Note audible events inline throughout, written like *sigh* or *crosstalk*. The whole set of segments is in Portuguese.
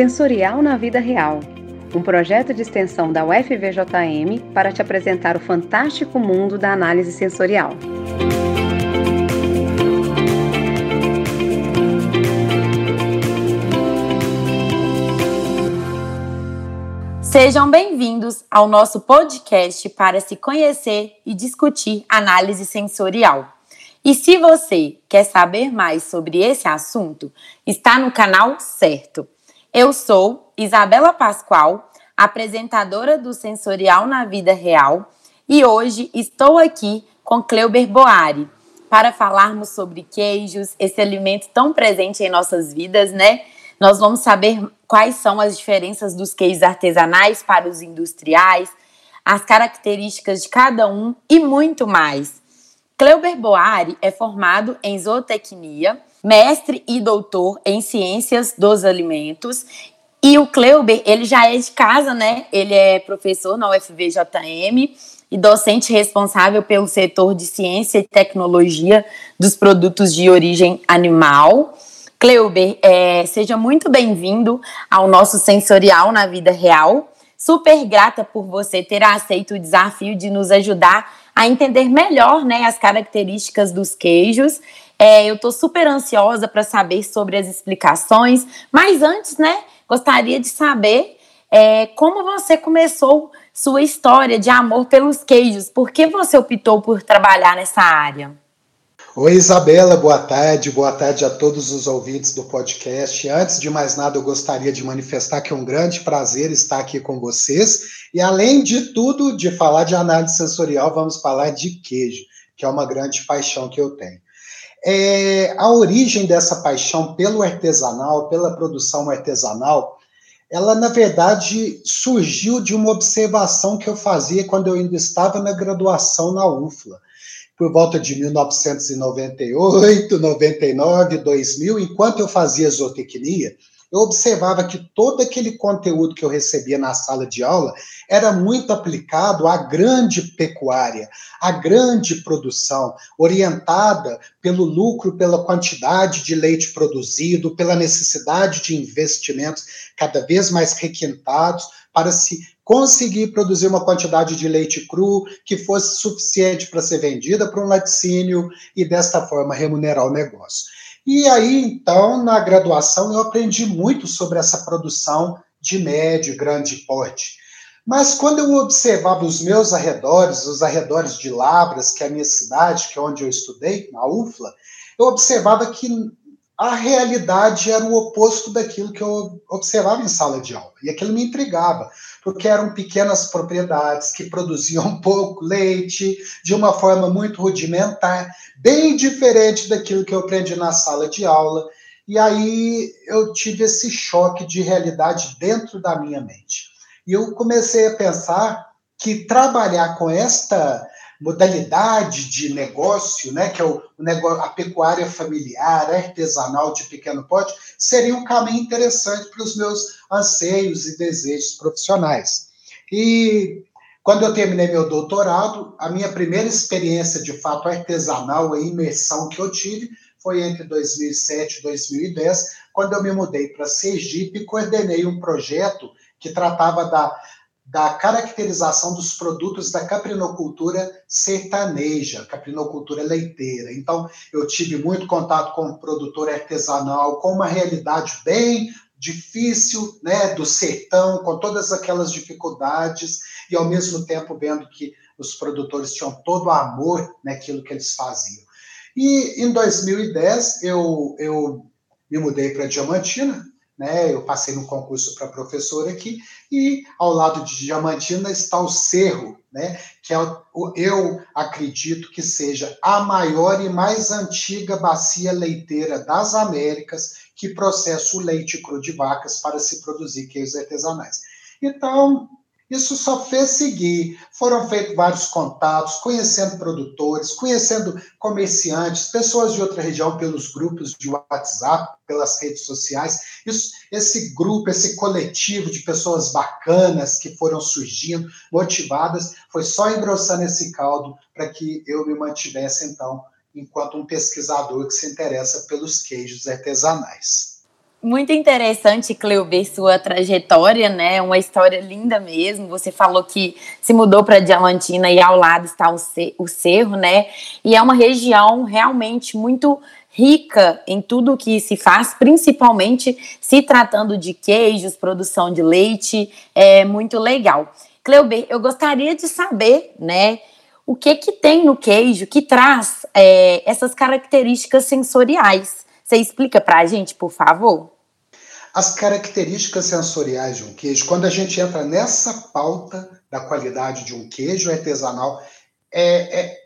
Sensorial na Vida Real, um projeto de extensão da UFVJM para te apresentar o fantástico mundo da análise sensorial. Sejam bem-vindos ao nosso podcast para se conhecer e discutir análise sensorial. E se você quer saber mais sobre esse assunto, está no canal certo. Eu sou Isabela Pascoal, apresentadora do Sensorial na Vida Real, e hoje estou aqui com Cleuber Boari para falarmos sobre queijos, esse alimento tão presente em nossas vidas, né? Nós vamos saber quais são as diferenças dos queijos artesanais para os industriais, as características de cada um e muito mais. Cleuber Boari é formado em zootecnia, mestre e doutor em ciências dos alimentos. E o Cleuber, ele já é de casa, né? Ele é professor na UFVJM e docente responsável pelo setor de ciência e tecnologia dos produtos de origem animal. Cleuber, é, seja muito bem-vindo ao nosso Sensorial na Vida Real. Super grata por você ter aceito o desafio de nos ajudar a entender melhor né, as características dos queijos. É, eu estou super ansiosa para saber sobre as explicações, mas antes, né, gostaria de saber é, como você começou sua história de amor pelos queijos. Por que você optou por trabalhar nessa área? Oi, Isabela, boa tarde, boa tarde a todos os ouvintes do podcast. Antes de mais nada, eu gostaria de manifestar que é um grande prazer estar aqui com vocês. E além de tudo, de falar de análise sensorial, vamos falar de queijo, que é uma grande paixão que eu tenho. É, a origem dessa paixão pelo artesanal, pela produção artesanal, ela na verdade surgiu de uma observação que eu fazia quando eu ainda estava na graduação na UFLA por volta de 1998, 99, 2000, enquanto eu fazia zootecnia, eu observava que todo aquele conteúdo que eu recebia na sala de aula era muito aplicado à grande pecuária, à grande produção, orientada pelo lucro, pela quantidade de leite produzido, pela necessidade de investimentos cada vez mais requintados para se conseguir produzir uma quantidade de leite cru que fosse suficiente para ser vendida para um laticínio e desta forma remunerar o negócio. E aí, então, na graduação, eu aprendi muito sobre essa produção de médio e grande porte. Mas quando eu observava os meus arredores, os arredores de Labras, que é a minha cidade, que é onde eu estudei, na UFLA, eu observava que a realidade era o oposto daquilo que eu observava em sala de aula. E aquilo me intrigava, porque eram pequenas propriedades que produziam *laughs* pouco leite, de uma forma muito rudimentar, bem diferente daquilo que eu aprendi na sala de aula. E aí eu tive esse choque de realidade dentro da minha mente. E eu comecei a pensar que trabalhar com esta modalidade de negócio, né, que é o, o negócio, a pecuária familiar, artesanal de pequeno porte, seria um caminho interessante para os meus anseios e desejos profissionais. E quando eu terminei meu doutorado, a minha primeira experiência de fato artesanal e imersão que eu tive foi entre 2007 e 2010, quando eu me mudei para Sergipe e coordenei um projeto que tratava da da caracterização dos produtos da caprinocultura sertaneja, caprinocultura leiteira. Então, eu tive muito contato com o produtor artesanal, com uma realidade bem difícil, né, do sertão, com todas aquelas dificuldades, e ao mesmo tempo vendo que os produtores tinham todo o amor naquilo que eles faziam. E em 2010, eu, eu me mudei para Diamantina, né? Eu passei no concurso para professor aqui e ao lado de Diamantina está o Cerro, né? Que é eu acredito que seja a maior e mais antiga bacia leiteira das Américas que processa o leite cru de vacas para se produzir queijos artesanais. Então, isso só fez seguir. Foram feitos vários contatos, conhecendo produtores, conhecendo comerciantes, pessoas de outra região pelos grupos de WhatsApp, pelas redes sociais. Isso, esse grupo, esse coletivo de pessoas bacanas que foram surgindo, motivadas, foi só engrossando esse caldo para que eu me mantivesse, então, enquanto um pesquisador que se interessa pelos queijos artesanais. Muito interessante, Cleuber, sua trajetória, né? Uma história linda mesmo. Você falou que se mudou para Diamantina e ao lado está o Cerro, né? E é uma região realmente muito rica em tudo que se faz, principalmente se tratando de queijos, produção de leite, é muito legal. Cleuber, eu gostaria de saber, né, o que que tem no queijo que traz é, essas características sensoriais. Você explica para a gente, por favor? As características sensoriais de um queijo, quando a gente entra nessa pauta da qualidade de um queijo artesanal, é, é,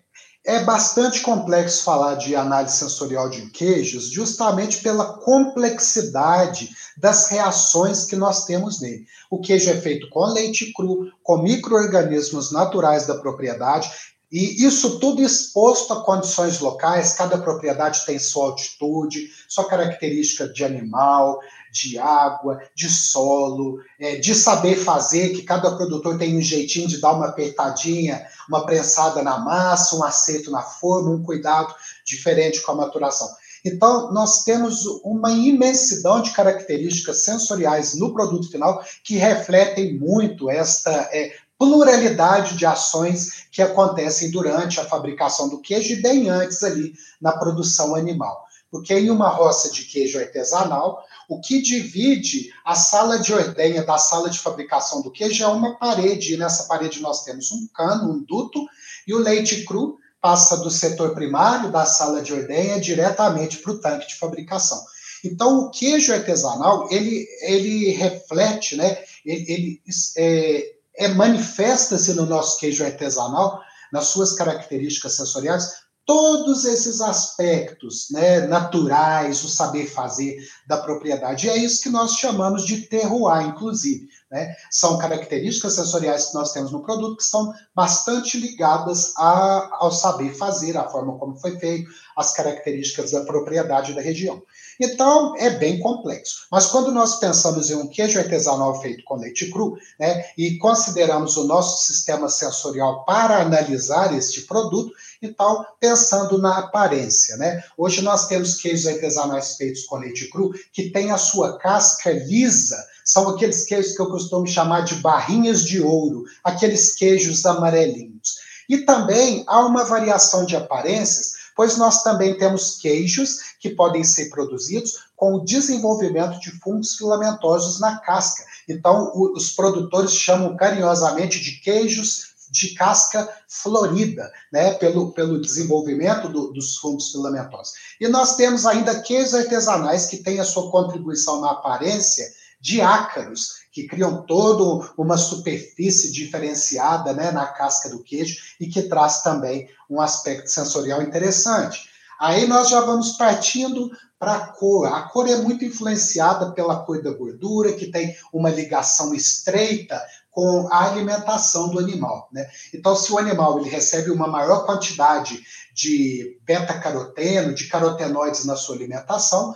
é bastante complexo falar de análise sensorial de queijos, justamente pela complexidade das reações que nós temos nele. O queijo é feito com leite cru, com micro-organismos naturais da propriedade, e isso tudo exposto a condições locais, cada propriedade tem sua altitude, sua característica de animal, de água, de solo, é, de saber fazer, que cada produtor tem um jeitinho de dar uma apertadinha, uma prensada na massa, um acerto na forma, um cuidado diferente com a maturação. Então, nós temos uma imensidão de características sensoriais no produto final que refletem muito esta é, pluralidade de ações que acontecem durante a fabricação do queijo e bem antes ali na produção animal. Porque em uma roça de queijo artesanal, o que divide a sala de ordenha da sala de fabricação do queijo é uma parede, e nessa parede nós temos um cano, um duto, e o leite cru passa do setor primário da sala de ordenha diretamente para o tanque de fabricação. Então, o queijo artesanal, ele, ele reflete, né, ele, ele é, é, manifesta-se no nosso queijo artesanal, nas suas características sensoriais, todos esses aspectos né, naturais, o saber fazer da propriedade. E é isso que nós chamamos de terroir, inclusive. Né? São características sensoriais que nós temos no produto que são bastante ligadas a, ao saber fazer, a forma como foi feito, as características da propriedade da região. Então, é bem complexo. Mas quando nós pensamos em um queijo artesanal feito com leite cru, né, e consideramos o nosso sistema sensorial para analisar este produto, então, pensando na aparência, né? Hoje nós temos queijos artesanais feitos com leite cru que tem a sua casca lisa, são aqueles queijos que eu costumo chamar de barrinhas de ouro, aqueles queijos amarelinhos. E também há uma variação de aparências pois nós também temos queijos que podem ser produzidos com o desenvolvimento de fungos filamentosos na casca. Então, os produtores chamam carinhosamente de queijos de casca florida, né, pelo, pelo desenvolvimento do, dos fungos filamentosos. E nós temos ainda queijos artesanais que têm a sua contribuição na aparência de ácaros, que criam toda uma superfície diferenciada né, na casca do queijo e que traz também um aspecto sensorial interessante. Aí nós já vamos partindo para a cor. A cor é muito influenciada pela cor da gordura, que tem uma ligação estreita com a alimentação do animal. Né? Então, se o animal ele recebe uma maior quantidade de beta-caroteno, de carotenoides na sua alimentação,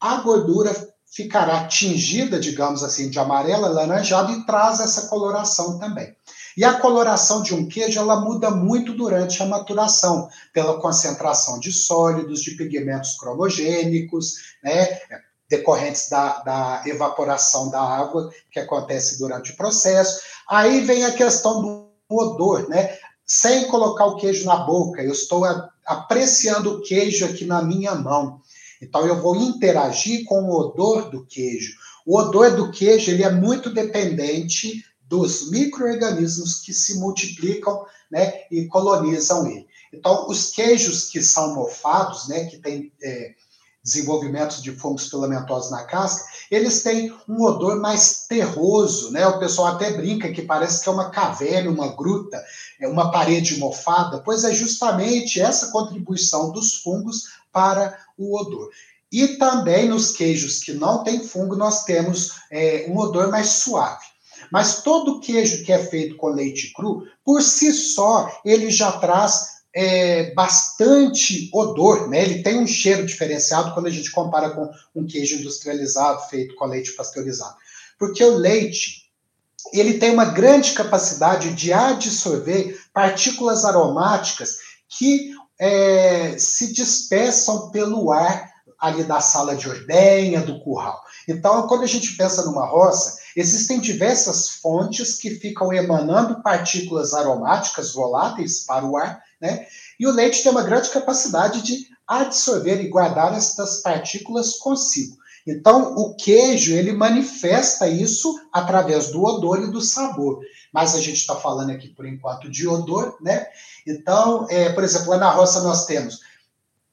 a gordura ficará tingida, digamos assim, de amarelo alaranjado e traz essa coloração também. E a coloração de um queijo ela muda muito durante a maturação, pela concentração de sólidos, de pigmentos cromogênicos, né, decorrentes da, da evaporação da água que acontece durante o processo. Aí vem a questão do odor, né? Sem colocar o queijo na boca, eu estou apreciando o queijo aqui na minha mão. Então eu vou interagir com o odor do queijo. O odor do queijo ele é muito dependente dos micro-organismos que se multiplicam né, e colonizam ele. Então, os queijos que são mofados, né, que têm é, desenvolvimentos de fungos filamentosos na casca, eles têm um odor mais terroso, né? O pessoal até brinca que parece que é uma caverna, uma gruta, é uma parede mofada, pois é justamente essa contribuição dos fungos para o odor. E também nos queijos que não tem fungo, nós temos é, um odor mais suave. Mas todo queijo que é feito com leite cru, por si só, ele já traz é, bastante odor, né? Ele tem um cheiro diferenciado quando a gente compara com um queijo industrializado feito com leite pasteurizado. Porque o leite, ele tem uma grande capacidade de absorver partículas aromáticas que é, se dispersam pelo ar ali da sala de ordenha, do curral. Então, quando a gente pensa numa roça, existem diversas fontes que ficam emanando partículas aromáticas voláteis para o ar, né? E o leite tem uma grande capacidade de absorver e guardar estas partículas consigo. Então, o queijo, ele manifesta isso através do odor e do sabor. Mas a gente está falando aqui, por enquanto, de odor, né? Então, é, por exemplo, lá na roça nós temos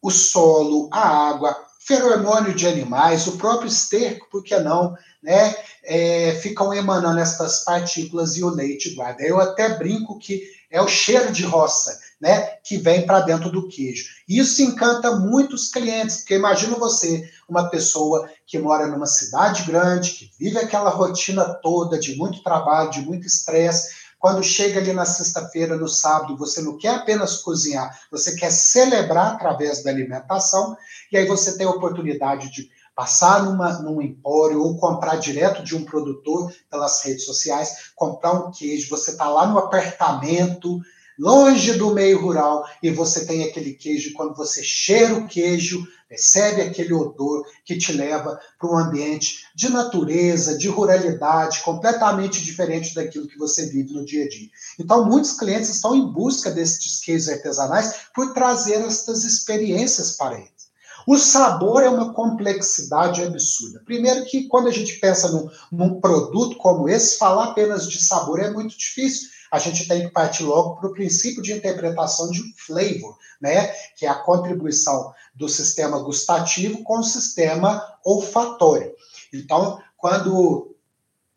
o solo, a água, feromônio de animais, o próprio esterco, por que não, né? É, ficam emanando essas partículas e o leite guarda. Eu até brinco que é o cheiro de roça, né, que vem para dentro do queijo. Isso encanta muitos clientes, porque imagina você, uma pessoa que mora numa cidade grande, que vive aquela rotina toda de muito trabalho, de muito estresse, quando chega ali na sexta-feira, no sábado, você não quer apenas cozinhar, você quer celebrar através da alimentação, e aí você tem a oportunidade de passar numa, num empório ou comprar direto de um produtor pelas redes sociais, comprar um queijo, você está lá no apartamento, longe do meio rural, e você tem aquele queijo, quando você cheira o queijo, percebe aquele odor que te leva para um ambiente de natureza, de ruralidade, completamente diferente daquilo que você vive no dia a dia. Então, muitos clientes estão em busca desses queijos artesanais por trazer estas experiências para eles. O sabor é uma complexidade absurda. Primeiro que quando a gente pensa num, num produto como esse, falar apenas de sabor é muito difícil. A gente tem que partir logo para o princípio de interpretação de flavor, né? Que é a contribuição do sistema gustativo com o sistema olfatório. Então, quando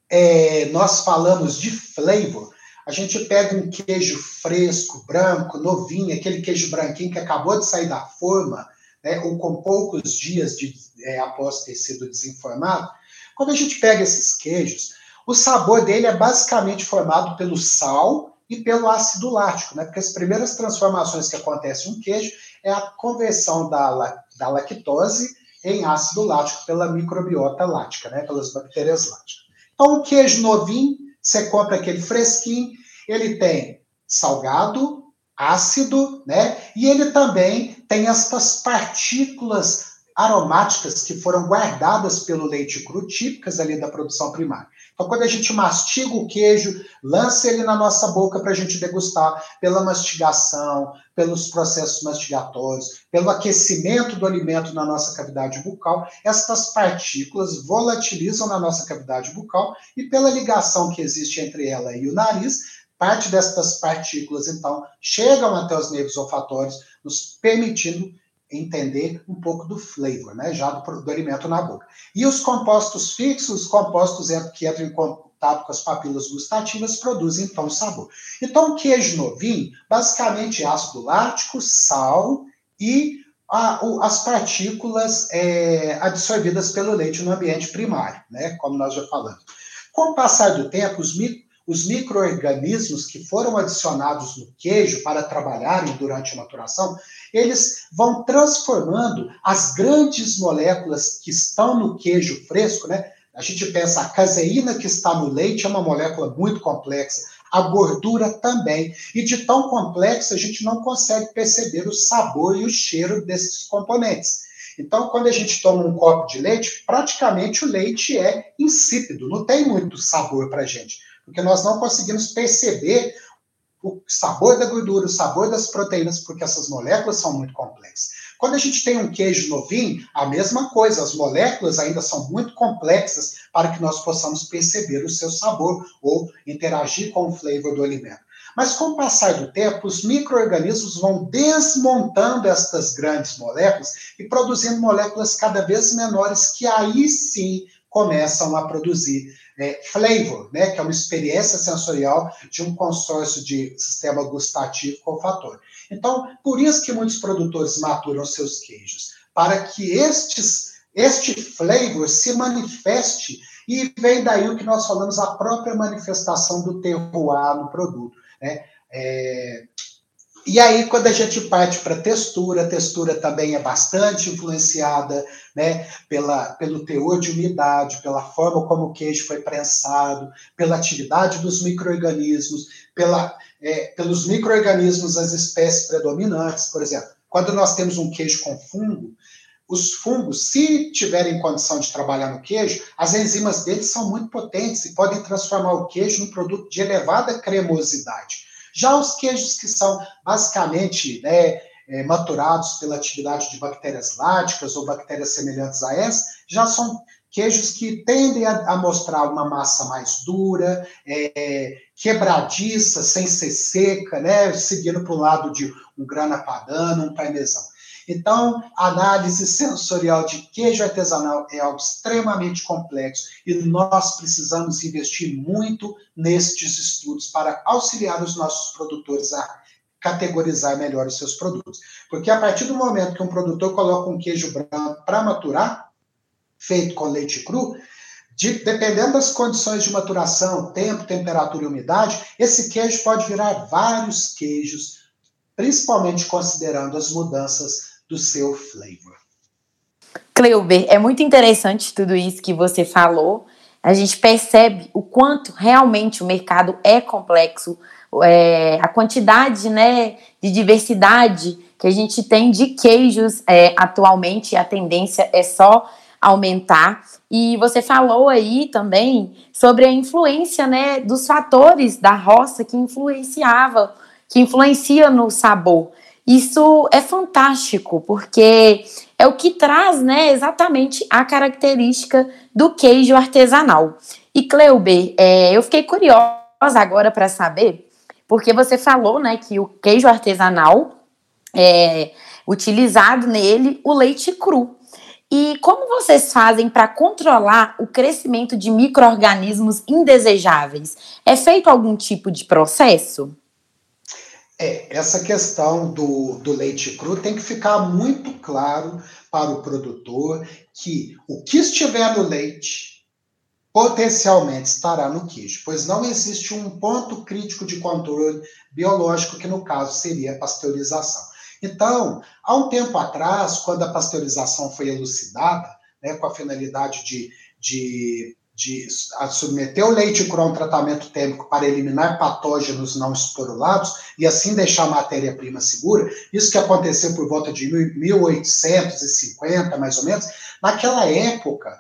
é, nós falamos de flavor, a gente pega um queijo fresco, branco, novinho, aquele queijo branquinho que acabou de sair da forma, né, ou com poucos dias de, é, após ter sido desenformado, quando a gente pega esses queijos, o sabor dele é basicamente formado pelo sal e pelo ácido lático, né? Porque as primeiras transformações que acontecem no queijo é a conversão da, da lactose em ácido lático pela microbiota lática, né? Pelas bactérias láticas. Então, o queijo novinho, você compra aquele fresquinho, ele tem salgado, ácido, né? E ele também tem estas partículas aromáticas que foram guardadas pelo leite cru, típicas ali da produção primária. Então, quando a gente mastiga o queijo, lança ele na nossa boca para a gente degustar, pela mastigação, pelos processos mastigatórios, pelo aquecimento do alimento na nossa cavidade bucal, estas partículas volatilizam na nossa cavidade bucal e pela ligação que existe entre ela e o nariz, Parte destas partículas, então, chegam até os nervos olfatórios, nos permitindo entender um pouco do flavor, né, já do, do alimento na boca. E os compostos fixos, os compostos que entram em contato com as papilas gustativas, produzem então sabor. Então, queijo novinho, basicamente é ácido lático, sal e a, as partículas é, absorvidas pelo leite no ambiente primário, né, como nós já falamos. Com o passar do tempo, os micro os micro-organismos que foram adicionados no queijo para trabalharem durante a maturação, eles vão transformando as grandes moléculas que estão no queijo fresco, né? A gente pensa, a caseína que está no leite é uma molécula muito complexa, a gordura também. E de tão complexa, a gente não consegue perceber o sabor e o cheiro desses componentes. Então, quando a gente toma um copo de leite, praticamente o leite é insípido, não tem muito sabor para a gente porque nós não conseguimos perceber o sabor da gordura, o sabor das proteínas, porque essas moléculas são muito complexas. Quando a gente tem um queijo novinho, a mesma coisa, as moléculas ainda são muito complexas para que nós possamos perceber o seu sabor ou interagir com o flavor do alimento. Mas com o passar do tempo, os micro-organismos vão desmontando estas grandes moléculas e produzindo moléculas cada vez menores que aí sim começam a produzir é, flavor, né, que é uma experiência sensorial de um consórcio de sistema gustativo com olfatório. Então, por isso que muitos produtores maturam seus queijos, para que estes, este flavor se manifeste e vem daí o que nós falamos, a própria manifestação do terroir no produto. Né? É, e aí, quando a gente parte para textura, a textura também é bastante influenciada né, pela, pelo teor de umidade, pela forma como o queijo foi prensado, pela atividade dos micro-organismos, é, pelos micro-organismos das espécies predominantes. Por exemplo, quando nós temos um queijo com fungo, os fungos, se tiverem condição de trabalhar no queijo, as enzimas deles são muito potentes e podem transformar o queijo num produto de elevada cremosidade. Já os queijos que são basicamente né, é, maturados pela atividade de bactérias láticas ou bactérias semelhantes a essas, já são queijos que tendem a, a mostrar uma massa mais dura, é, quebradiça, sem ser seca, né, seguindo para o lado de um grana padano, um parmesão. Então, a análise sensorial de queijo artesanal é algo extremamente complexo e nós precisamos investir muito nestes estudos para auxiliar os nossos produtores a categorizar melhor os seus produtos. Porque a partir do momento que um produtor coloca um queijo branco para maturar, feito com leite cru, de, dependendo das condições de maturação, tempo, temperatura e umidade, esse queijo pode virar vários queijos, principalmente considerando as mudanças do seu flavor. Cleuber, é muito interessante tudo isso que você falou. A gente percebe o quanto realmente o mercado é complexo, é, a quantidade né, de diversidade que a gente tem de queijos é, atualmente, a tendência é só aumentar. E você falou aí também sobre a influência né, dos fatores da roça que influenciava, que influencia no sabor. Isso é fantástico, porque é o que traz né, exatamente a característica do queijo artesanal. E Cleuber, é, eu fiquei curiosa agora para saber, porque você falou né, que o queijo artesanal é utilizado nele o leite cru. E como vocês fazem para controlar o crescimento de micro-organismos indesejáveis? É feito algum tipo de processo? É, essa questão do, do leite cru tem que ficar muito claro para o produtor que o que estiver no leite potencialmente estará no queijo, pois não existe um ponto crítico de controle biológico, que no caso seria a pasteurização. Então, há um tempo atrás, quando a pasteurização foi elucidada, né, com a finalidade de, de de submeter o leite cru a um tratamento térmico para eliminar patógenos não esporulados e assim deixar a matéria-prima segura, isso que aconteceu por volta de 1850, mais ou menos, naquela época,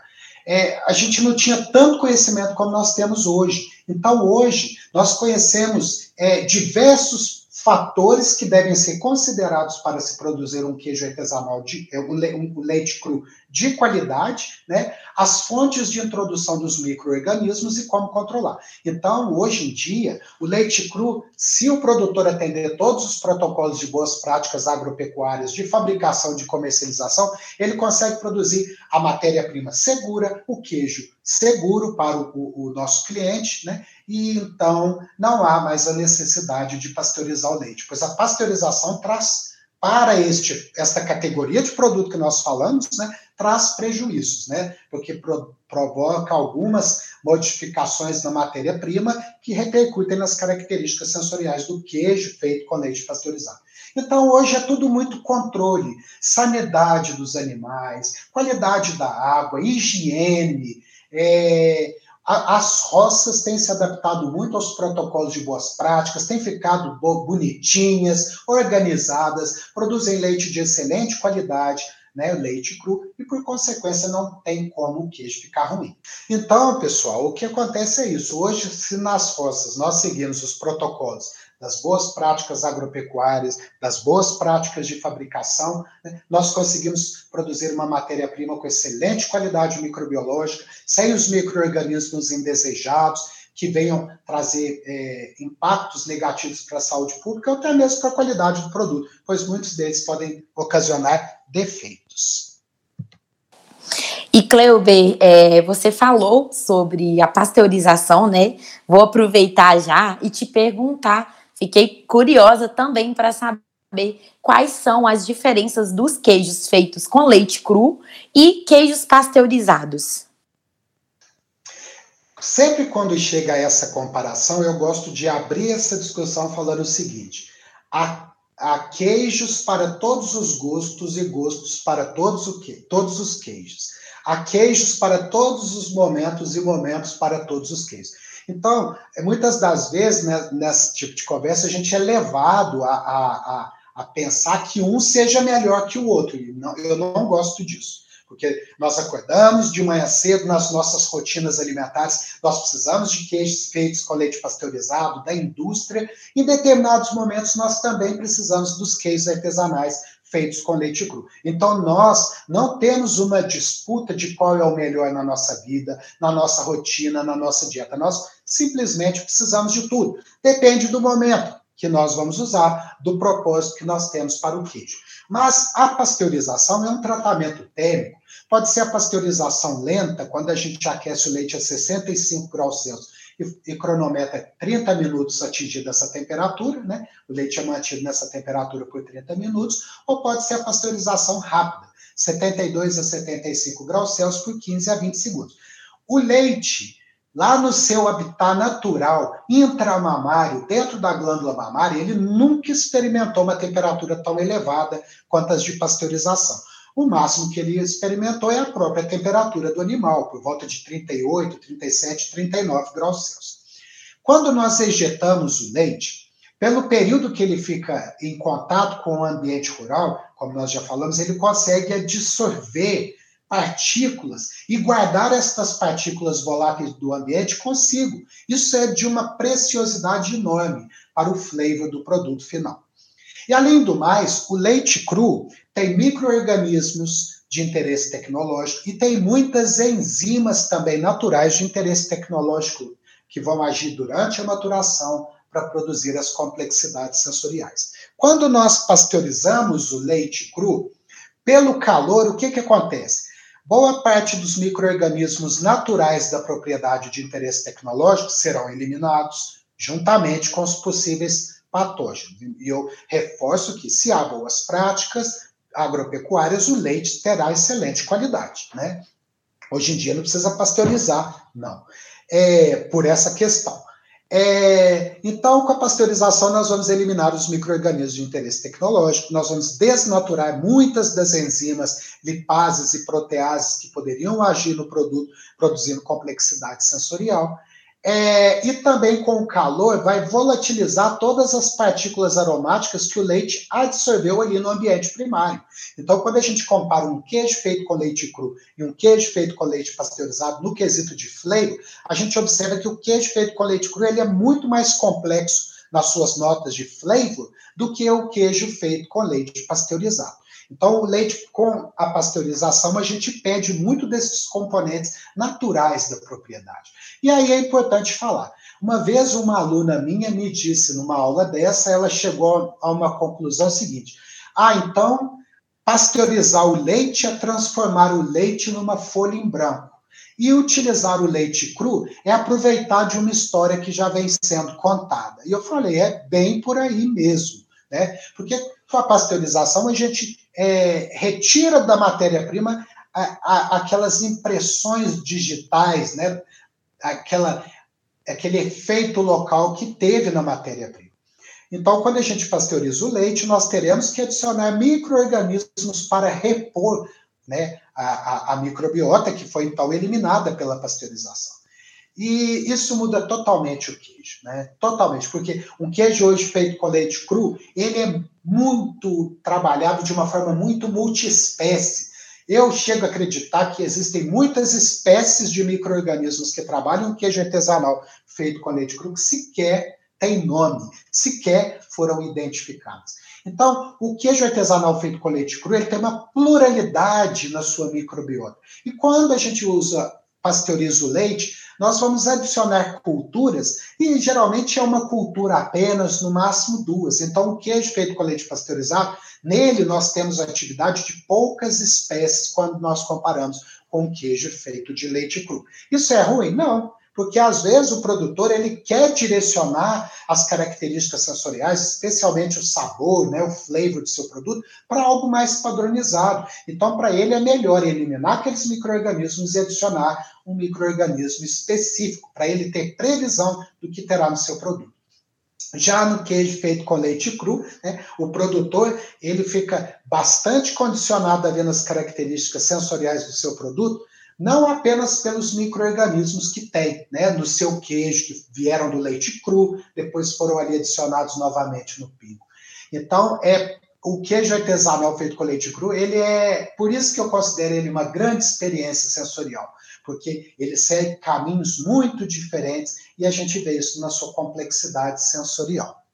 é, a gente não tinha tanto conhecimento como nós temos hoje. Então, hoje, nós conhecemos é, diversos fatores que devem ser considerados para se produzir um queijo artesanal, de, é, um leite cru de qualidade, né? as fontes de introdução dos micro-organismos e como controlar. Então, hoje em dia, o leite cru, se o produtor atender todos os protocolos de boas práticas agropecuárias de fabricação de comercialização, ele consegue produzir a matéria-prima segura, o queijo seguro para o, o, o nosso cliente, né? e então não há mais a necessidade de pasteurizar o leite, pois a pasteurização traz para este, esta categoria de produto que nós falamos, né, traz prejuízos, né, porque pro, provoca algumas modificações na matéria-prima que repercutem nas características sensoriais do queijo feito com leite pasteurizado. Então, hoje é tudo muito controle, sanidade dos animais, qualidade da água, higiene, é, as roças têm se adaptado muito aos protocolos de boas práticas, têm ficado bonitinhas, organizadas, produzem leite de excelente qualidade, né, leite cru, e por consequência não tem como o queijo ficar ruim. Então, pessoal, o que acontece é isso. Hoje, se nas roças nós seguimos os protocolos das boas práticas agropecuárias, das boas práticas de fabricação, né, nós conseguimos produzir uma matéria-prima com excelente qualidade microbiológica, sem os micro-organismos indesejados, que venham trazer é, impactos negativos para a saúde pública ou até mesmo para a qualidade do produto, pois muitos deles podem ocasionar defeitos. E Cleuber, é, você falou sobre a pasteurização, né? Vou aproveitar já e te perguntar Fiquei curiosa também para saber quais são as diferenças dos queijos feitos com leite cru e queijos pasteurizados. Sempre quando chega a essa comparação, eu gosto de abrir essa discussão falando o seguinte: há, há queijos para todos os gostos e gostos para todos, o que, todos os queijos. Há queijos para todos os momentos e momentos para todos os queijos. Então, muitas das vezes, né, nesse tipo de conversa, a gente é levado a, a, a pensar que um seja melhor que o outro. E não, eu não gosto disso. Porque nós acordamos de manhã cedo nas nossas rotinas alimentares, nós precisamos de queijos feitos com leite pasteurizado, da indústria. Em determinados momentos, nós também precisamos dos queijos artesanais feitos com leite cru. Então, nós não temos uma disputa de qual é o melhor na nossa vida, na nossa rotina, na nossa dieta. Nós simplesmente precisamos de tudo. Depende do momento que nós vamos usar, do propósito que nós temos para o queijo. Mas a pasteurização é um tratamento térmico. Pode ser a pasteurização lenta, quando a gente aquece o leite a 65 graus Celsius e, e cronometra 30 minutos atingida essa temperatura, né? O leite é mantido nessa temperatura por 30 minutos, ou pode ser a pasteurização rápida, 72 a 75 graus Celsius por 15 a 20 segundos. O leite, lá no seu habitat natural, intramamário, dentro da glândula mamária, ele nunca experimentou uma temperatura tão elevada quanto as de pasteurização. O máximo que ele experimentou é a própria temperatura do animal, por volta de 38, 37, 39 graus Celsius. Quando nós ejetamos o leite, pelo período que ele fica em contato com o ambiente rural, como nós já falamos, ele consegue absorver partículas e guardar estas partículas voláteis do ambiente consigo. Isso é de uma preciosidade enorme para o flavor do produto final. E além do mais, o leite cru tem microorganismos de interesse tecnológico e tem muitas enzimas também naturais de interesse tecnológico que vão agir durante a maturação para produzir as complexidades sensoriais. Quando nós pasteurizamos o leite cru, pelo calor, o que, que acontece? Boa parte dos micro-organismos naturais da propriedade de interesse tecnológico serão eliminados, juntamente com os possíveis patógenos. E eu reforço que, se há boas práticas agropecuárias, o leite terá excelente qualidade. Né? Hoje em dia não precisa pasteurizar, não. É, por essa questão. É, então, com a pasteurização, nós vamos eliminar os micro-organismos de interesse tecnológico, nós vamos desnaturar muitas das enzimas, lipases e proteases que poderiam agir no produto, produzindo complexidade sensorial. É, e também com o calor vai volatilizar todas as partículas aromáticas que o leite absorveu ali no ambiente primário. Então, quando a gente compara um queijo feito com leite cru e um queijo feito com leite pasteurizado no quesito de flavor, a gente observa que o queijo feito com leite cru ele é muito mais complexo nas suas notas de flavor do que o queijo feito com leite pasteurizado. Então, o leite com a pasteurização, a gente perde muito desses componentes naturais da propriedade. E aí é importante falar. Uma vez uma aluna minha me disse numa aula dessa, ela chegou a uma conclusão seguinte: ah, então pasteurizar o leite é transformar o leite numa folha em branco. E utilizar o leite cru é aproveitar de uma história que já vem sendo contada. E eu falei, é bem por aí mesmo, né? Porque a pasteurização a gente é, retira da matéria-prima aquelas impressões digitais, né? Aquela, aquele efeito local que teve na matéria-prima. Então, quando a gente pasteuriza o leite, nós teremos que adicionar micro-organismos para repor né, a, a, a microbiota que foi então eliminada pela pasteurização. E isso muda totalmente o queijo, né? Totalmente, porque um queijo hoje feito com leite cru, ele é muito trabalhado de uma forma muito multiespécie. Eu chego a acreditar que existem muitas espécies de micro-organismos que trabalham o queijo artesanal feito com leite cru que sequer tem nome, sequer foram identificados. Então, o queijo artesanal feito com leite cru, ele tem uma pluralidade na sua microbiota. E quando a gente usa pasteuriza o leite, nós vamos adicionar culturas, e geralmente é uma cultura apenas, no máximo duas. Então, o queijo feito com leite pasteurizado, nele nós temos atividade de poucas espécies quando nós comparamos com queijo feito de leite cru. Isso é ruim? Não porque às vezes o produtor ele quer direcionar as características sensoriais, especialmente o sabor, né, o flavor do seu produto, para algo mais padronizado. Então, para ele é melhor eliminar aqueles microorganismos e adicionar um microorganismo específico, para ele ter previsão do que terá no seu produto. Já no queijo feito com leite cru, né, o produtor ele fica bastante condicionado ali nas características sensoriais do seu produto, não apenas pelos micro-organismos que tem, né, no seu queijo, que vieram do leite cru, depois foram ali adicionados novamente no pingo. Então, é o queijo artesanal feito com leite cru, ele é, por isso que eu considero ele uma grande experiência sensorial, porque ele segue caminhos muito diferentes e a gente vê isso na sua complexidade sensorial.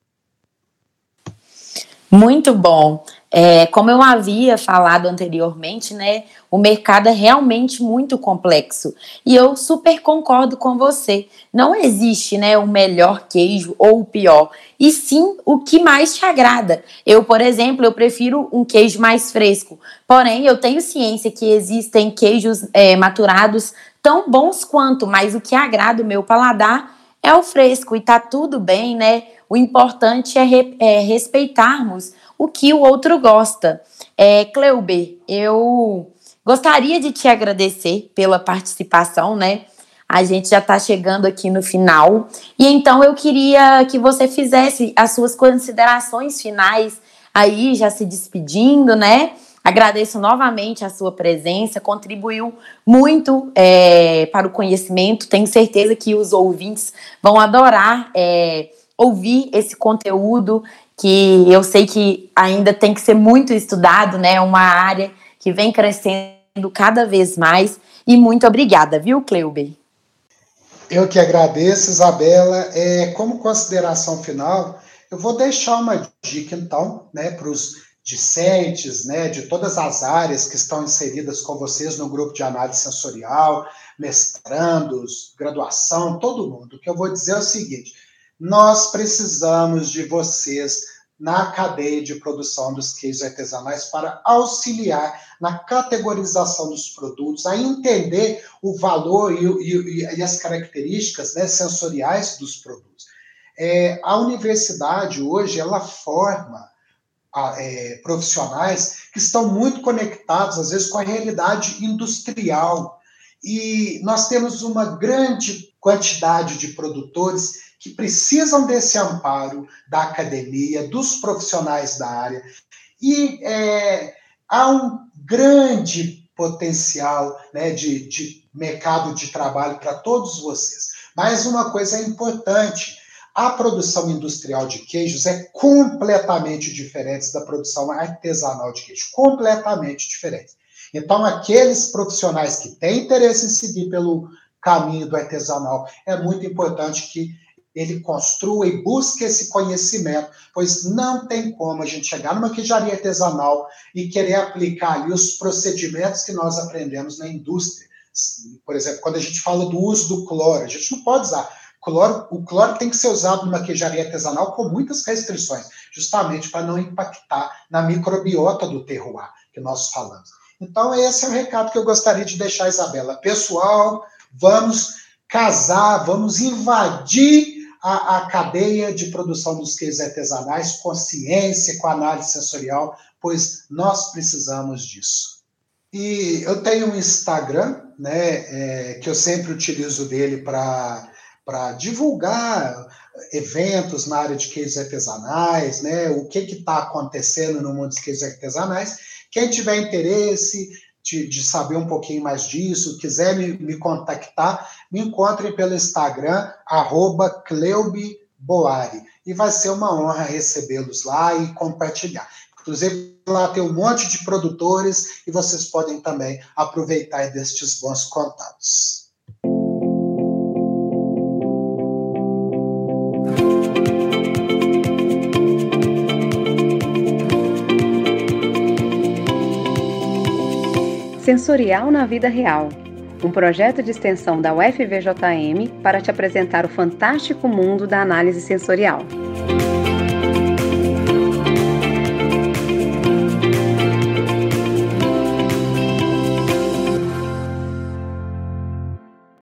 Muito bom. É, como eu havia falado anteriormente, né, o mercado é realmente muito complexo e eu super concordo com você. Não existe, né, o melhor queijo ou o pior, e sim o que mais te agrada. Eu, por exemplo, eu prefiro um queijo mais fresco. Porém, eu tenho ciência que existem queijos é, maturados tão bons quanto, mas o que agrada o meu paladar é o fresco e tá tudo bem, né? O importante é, re, é respeitarmos o que o outro gosta. É, Cleuber, eu gostaria de te agradecer pela participação, né? A gente já está chegando aqui no final. E então eu queria que você fizesse as suas considerações finais aí, já se despedindo, né? Agradeço novamente a sua presença, contribuiu muito é, para o conhecimento. Tenho certeza que os ouvintes vão adorar é, ouvir esse conteúdo que eu sei que ainda tem que ser muito estudado, né? Uma área que vem crescendo cada vez mais. E muito obrigada, viu, Cleuber? Eu que agradeço, Isabela. É, como consideração final, eu vou deixar uma dica, então, né, para os discentes, né, de todas as áreas que estão inseridas com vocês no grupo de análise sensorial, mestrandos, graduação, todo mundo. O que eu vou dizer é o seguinte: nós precisamos de vocês na cadeia de produção dos queijos artesanais para auxiliar na categorização dos produtos, a entender o valor e, e, e as características né, sensoriais dos produtos. É, a universidade hoje ela forma é, profissionais que estão muito conectados às vezes com a realidade industrial e nós temos uma grande quantidade de produtores que precisam desse amparo da academia, dos profissionais da área, e é, há um grande potencial né, de, de mercado de trabalho para todos vocês. Mas uma coisa é importante: a produção industrial de queijos é completamente diferente da produção artesanal de queijo completamente diferente. Então, aqueles profissionais que têm interesse em seguir pelo caminho do artesanal, é muito importante que ele construa e busque esse conhecimento, pois não tem como a gente chegar numa queijaria artesanal e querer aplicar ali os procedimentos que nós aprendemos na indústria. Por exemplo, quando a gente fala do uso do cloro, a gente não pode usar cloro, o cloro tem que ser usado numa queijaria artesanal com muitas restrições, justamente para não impactar na microbiota do terroir que nós falamos. Então, esse é o recado que eu gostaria de deixar, Isabela. Pessoal, vamos casar, vamos invadir a, a cadeia de produção dos queijos artesanais com ciência, com análise sensorial, pois nós precisamos disso. E eu tenho um Instagram, né, é, que eu sempre utilizo dele para divulgar eventos na área de queijos artesanais, né, o que está acontecendo no mundo dos queijos artesanais. Quem tiver interesse, de, de, saber um pouquinho mais disso, quiser me, me contactar, me encontrem pelo Instagram, arroba. E vai ser uma honra recebê-los lá e compartilhar. Inclusive, lá tem um monte de produtores e vocês podem também aproveitar destes bons contatos. Sensorial na Vida Real, um projeto de extensão da UFVJM para te apresentar o fantástico mundo da análise sensorial.